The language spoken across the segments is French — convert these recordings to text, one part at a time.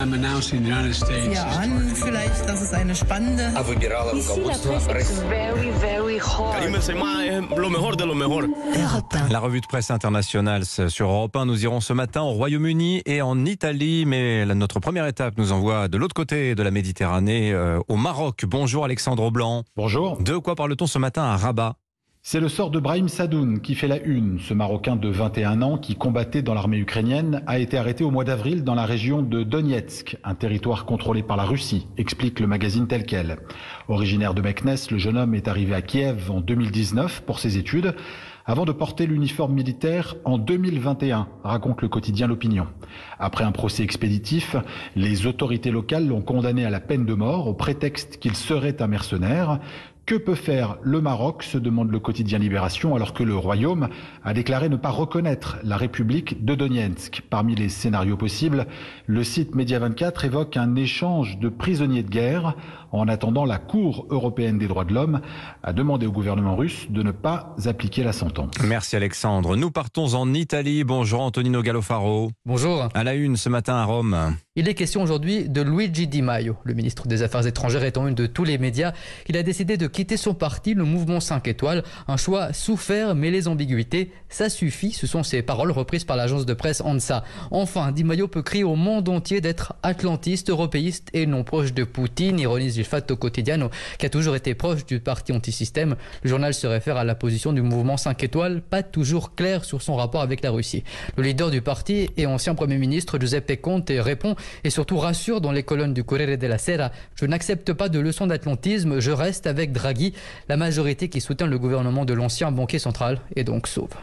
an, vielleicht, dass es eine spannende. La revue de presse internationale sur Europe 1. Nous irons ce matin au Royaume-Uni et en Italie. Mais notre première étape nous envoie de l'autre côté de la Méditerranée, euh, au Maroc. Bonjour Alexandre Blanc. Bonjour. De quoi parle-t-on ce matin à Rabat? C'est le sort de Brahim Sadoun qui fait la une. Ce Marocain de 21 ans qui combattait dans l'armée ukrainienne a été arrêté au mois d'avril dans la région de Donetsk, un territoire contrôlé par la Russie, explique le magazine tel quel. Originaire de Meknes, le jeune homme est arrivé à Kiev en 2019 pour ses études avant de porter l'uniforme militaire en 2021, raconte le quotidien L'Opinion. Après un procès expéditif, les autorités locales l'ont condamné à la peine de mort au prétexte qu'il serait un mercenaire. Que peut faire le Maroc se demande le quotidien Libération alors que le Royaume a déclaré ne pas reconnaître la République de Donetsk? Parmi les scénarios possibles, le site Média 24 évoque un échange de prisonniers de guerre. En attendant, la Cour européenne des droits de l'homme a demandé au gouvernement russe de ne pas appliquer la sentence. Merci Alexandre. Nous partons en Italie. Bonjour Antonino Gallofaro. Bonjour. À la une ce matin à Rome. Il est question aujourd'hui de Luigi Di Maio, le ministre des Affaires étrangères étant une de tous les médias. Il a décidé de quitter son parti, le mouvement 5 étoiles. Un choix souffert, mais les ambiguïtés, ça suffit. Ce sont ces paroles reprises par l'agence de presse ANSA. Enfin, Di Maio peut crier au monde entier d'être atlantiste, européiste et non proche de Poutine, ironise il Fatto Quotidiano, qui a toujours été proche du parti antisystème. Le journal se réfère à la position du mouvement 5 étoiles, pas toujours claire sur son rapport avec la Russie. Le leader du parti et ancien Premier ministre Giuseppe Conte répond et surtout rassure dans les colonnes du Corriere della Sera Je n'accepte pas de leçons d'atlantisme, je reste avec Draghi. La majorité qui soutient le gouvernement de l'ancien banquier central est donc sauve.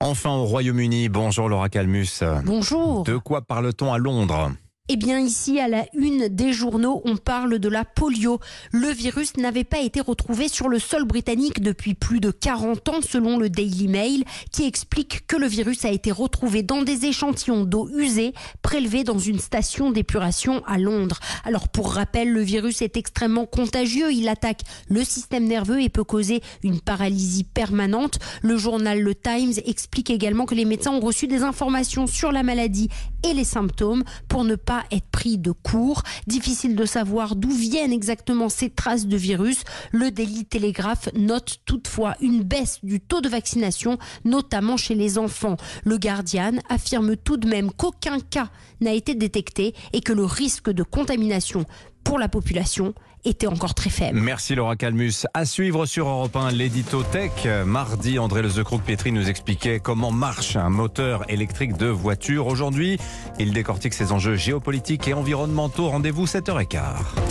Enfin au Royaume-Uni. Bonjour Laura Calmus. Bonjour. De quoi parle-t-on à Londres? Eh bien ici, à la une des journaux, on parle de la polio. Le virus n'avait pas été retrouvé sur le sol britannique depuis plus de 40 ans, selon le Daily Mail, qui explique que le virus a été retrouvé dans des échantillons d'eau usée prélevés dans une station d'épuration à Londres. Alors pour rappel, le virus est extrêmement contagieux. Il attaque le système nerveux et peut causer une paralysie permanente. Le journal Le Times explique également que les médecins ont reçu des informations sur la maladie et les symptômes pour ne pas être pris de court. Difficile de savoir d'où viennent exactement ces traces de virus. Le Daily Telegraph note toutefois une baisse du taux de vaccination, notamment chez les enfants. Le Guardian affirme tout de même qu'aucun cas n'a été détecté et que le risque de contamination pour la population était encore très faible. Merci Laura Calmus. À suivre sur Europe 1, l'édito Tech. Mardi, André Lezecroc-Pétri nous expliquait comment marche un moteur électrique de voiture. Aujourd'hui, il décortique ses enjeux géopolitiques et environnementaux. Rendez-vous 7h15.